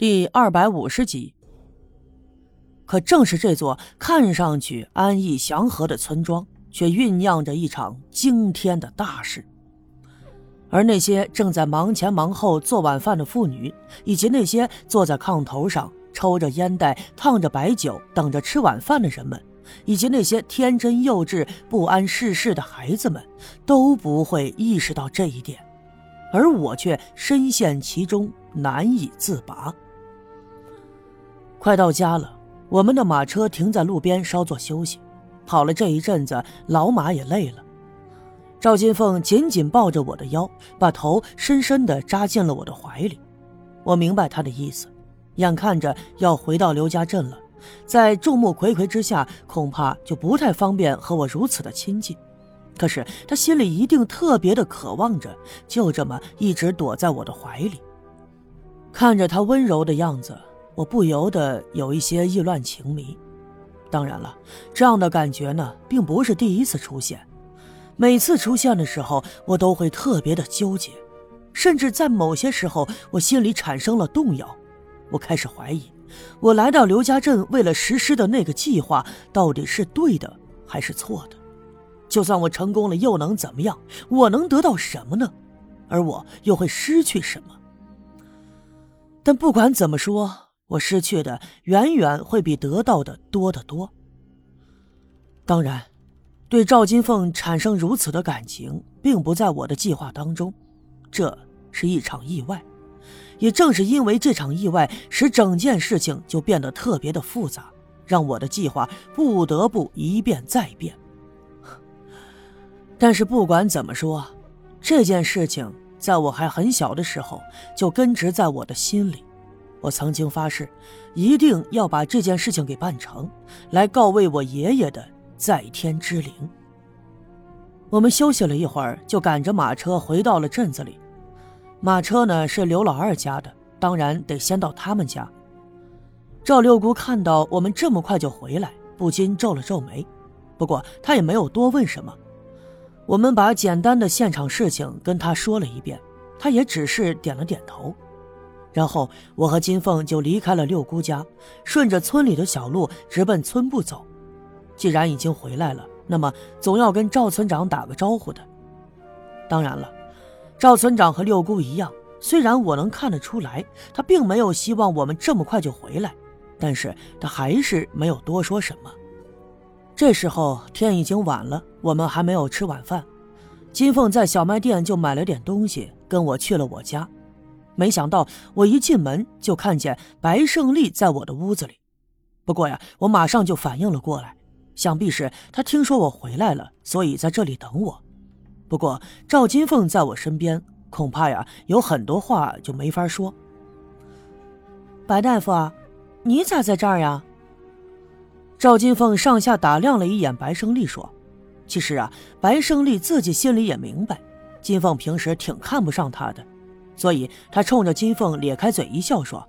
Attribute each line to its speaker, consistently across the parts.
Speaker 1: 第二百五十集。可正是这座看上去安逸祥和的村庄，却酝酿着一场惊天的大事。而那些正在忙前忙后做晚饭的妇女，以及那些坐在炕头上抽着烟袋、烫着白酒等着吃晚饭的人们，以及那些天真幼稚、不谙世事的孩子们，都不会意识到这一点，而我却深陷其中，难以自拔。快到家了，我们的马车停在路边稍作休息。跑了这一阵子，老马也累了。赵金凤紧紧抱着我的腰，把头深深地扎进了我的怀里。我明白他的意思，眼看着要回到刘家镇了，在众目睽睽之下，恐怕就不太方便和我如此的亲近。可是他心里一定特别的渴望着，就这么一直躲在我的怀里，看着他温柔的样子。我不由得有一些意乱情迷，当然了，这样的感觉呢，并不是第一次出现。每次出现的时候，我都会特别的纠结，甚至在某些时候，我心里产生了动摇。我开始怀疑，我来到刘家镇为了实施的那个计划，到底是对的还是错的？就算我成功了，又能怎么样？我能得到什么呢？而我又会失去什么？但不管怎么说。我失去的远远会比得到的多得多。当然，对赵金凤产生如此的感情，并不在我的计划当中，这是一场意外。也正是因为这场意外，使整件事情就变得特别的复杂，让我的计划不得不一变再变。但是不管怎么说，这件事情在我还很小的时候就根植在我的心里。我曾经发誓，一定要把这件事情给办成，来告慰我爷爷的在天之灵。我们休息了一会儿，就赶着马车回到了镇子里。马车呢是刘老二家的，当然得先到他们家。赵六姑看到我们这么快就回来，不禁皱了皱眉，不过她也没有多问什么。我们把简单的现场事情跟她说了一遍，她也只是点了点头。然后我和金凤就离开了六姑家，顺着村里的小路直奔村部走。既然已经回来了，那么总要跟赵村长打个招呼的。当然了，赵村长和六姑一样，虽然我能看得出来他并没有希望我们这么快就回来，但是他还是没有多说什么。这时候天已经晚了，我们还没有吃晚饭。金凤在小卖店就买了点东西，跟我去了我家。没想到我一进门就看见白胜利在我的屋子里，不过呀，我马上就反应了过来，想必是他听说我回来了，所以在这里等我。不过赵金凤在我身边，恐怕呀有很多话就没法说。白大夫，你咋在这儿呀？赵金凤上下打量了一眼白胜利，说：“其实啊，白胜利自己心里也明白，金凤平时挺看不上他的。”所以他冲着金凤咧开嘴一笑，说：“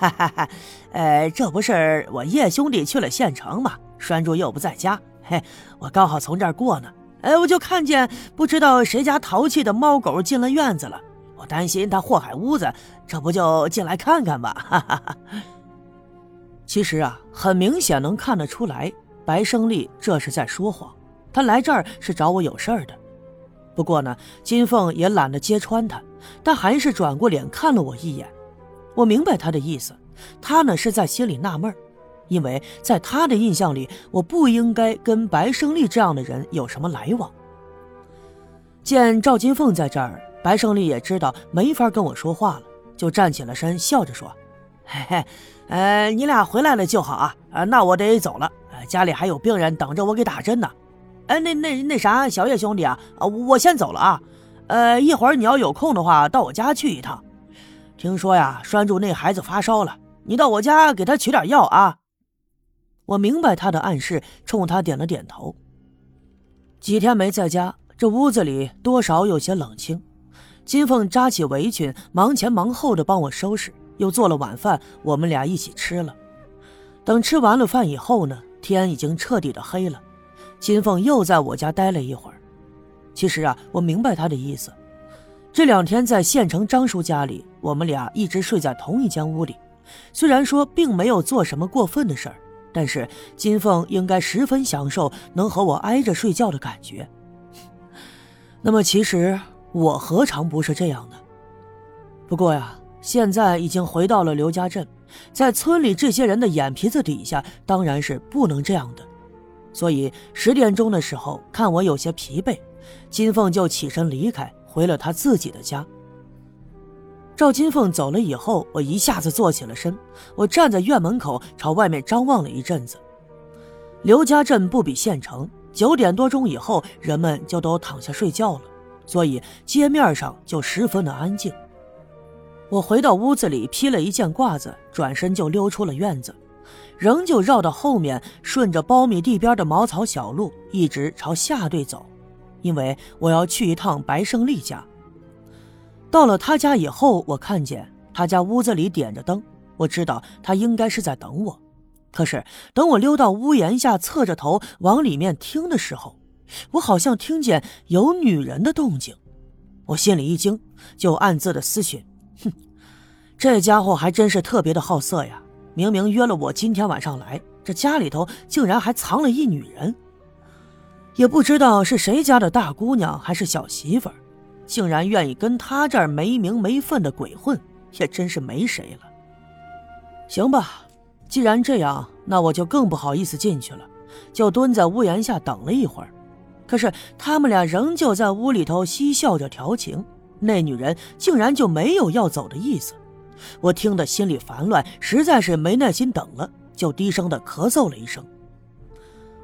Speaker 1: 哈哈哈，呃，这不是我叶兄弟去了县城吗？栓柱又不在家，嘿，我刚好从这儿过呢。哎，我就看见不知道谁家淘气的猫狗进了院子了，我担心他祸害屋子，这不就进来看看吧。”哈哈哈。其实啊，很明显能看得出来，白胜利这是在说谎，他来这儿是找我有事儿的。不过呢，金凤也懒得揭穿他，但还是转过脸看了我一眼。我明白他的意思，他呢是在心里纳闷因为在他的印象里，我不应该跟白胜利这样的人有什么来往。见赵金凤在这儿，白胜利也知道没法跟我说话了，就站起了身，笑着说：“嘿嘿，呃，你俩回来了就好啊，啊，那我得走了，家里还有病人等着我给打针呢。”哎，那那那啥，小叶兄弟啊，我先走了啊。呃，一会儿你要有空的话，到我家去一趟。听说呀，栓柱那孩子发烧了，你到我家给他取点药啊。我明白他的暗示，冲他点了点头。几天没在家，这屋子里多少有些冷清。金凤扎起围裙，忙前忙后的帮我收拾，又做了晚饭，我们俩一起吃了。等吃完了饭以后呢，天已经彻底的黑了。金凤又在我家待了一会儿。其实啊，我明白他的意思。这两天在县城张叔家里，我们俩一直睡在同一间屋里。虽然说并没有做什么过分的事儿，但是金凤应该十分享受能和我挨着睡觉的感觉。那么其实我何尝不是这样呢？不过呀，现在已经回到了刘家镇，在村里这些人的眼皮子底下，当然是不能这样的。所以十点钟的时候，看我有些疲惫，金凤就起身离开。回了他自己的家。赵金凤走了以后，我一下子坐起了身。我站在院门口，朝外面张望了一阵子。刘家镇不比县城，九点多钟以后，人们就都躺下睡觉了，所以街面上就十分的安静。我回到屋子里，披了一件褂子，转身就溜出了院子，仍旧绕到后面，顺着苞米地边的茅草小路，一直朝下队走。因为我要去一趟白胜利家。到了他家以后，我看见他家屋子里点着灯，我知道他应该是在等我。可是等我溜到屋檐下，侧着头往里面听的时候，我好像听见有女人的动静。我心里一惊，就暗自的思忖：哼，这家伙还真是特别的好色呀！明明约了我今天晚上来，这家里头竟然还藏了一女人。也不知道是谁家的大姑娘还是小媳妇儿，竟然愿意跟他这儿没名没分的鬼混，也真是没谁了。行吧，既然这样，那我就更不好意思进去了，就蹲在屋檐下等了一会儿。可是他们俩仍旧在屋里头嬉笑着调情，那女人竟然就没有要走的意思。我听得心里烦乱，实在是没耐心等了，就低声的咳嗽了一声。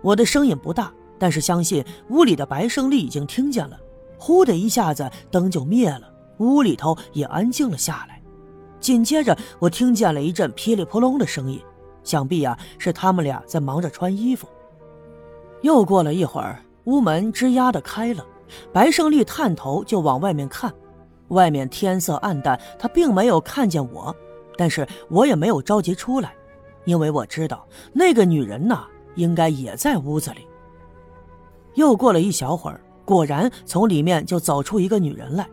Speaker 1: 我的声音不大。但是相信屋里的白胜利已经听见了，呼的一下子灯就灭了，屋里头也安静了下来。紧接着我听见了一阵噼里扑隆的声音，想必呀是他们俩在忙着穿衣服。又过了一会儿，屋门吱呀的开了，白胜利探头就往外面看，外面天色暗淡，他并没有看见我，但是我也没有着急出来，因为我知道那个女人呐应该也在屋子里。又过了一小会儿，果然从里面就走出一个女人来。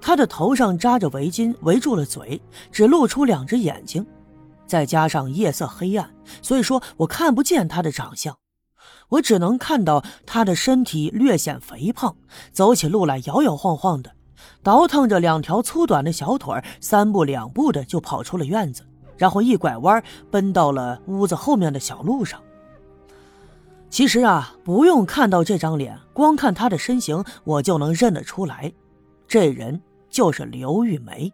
Speaker 1: 她的头上扎着围巾，围住了嘴，只露出两只眼睛。再加上夜色黑暗，所以说我看不见她的长相。我只能看到她的身体略显肥胖，走起路来摇摇晃晃的，倒腾着两条粗短的小腿，三步两步的就跑出了院子，然后一拐弯，奔到了屋子后面的小路上。其实啊，不用看到这张脸，光看他的身形，我就能认得出来，这人就是刘玉梅。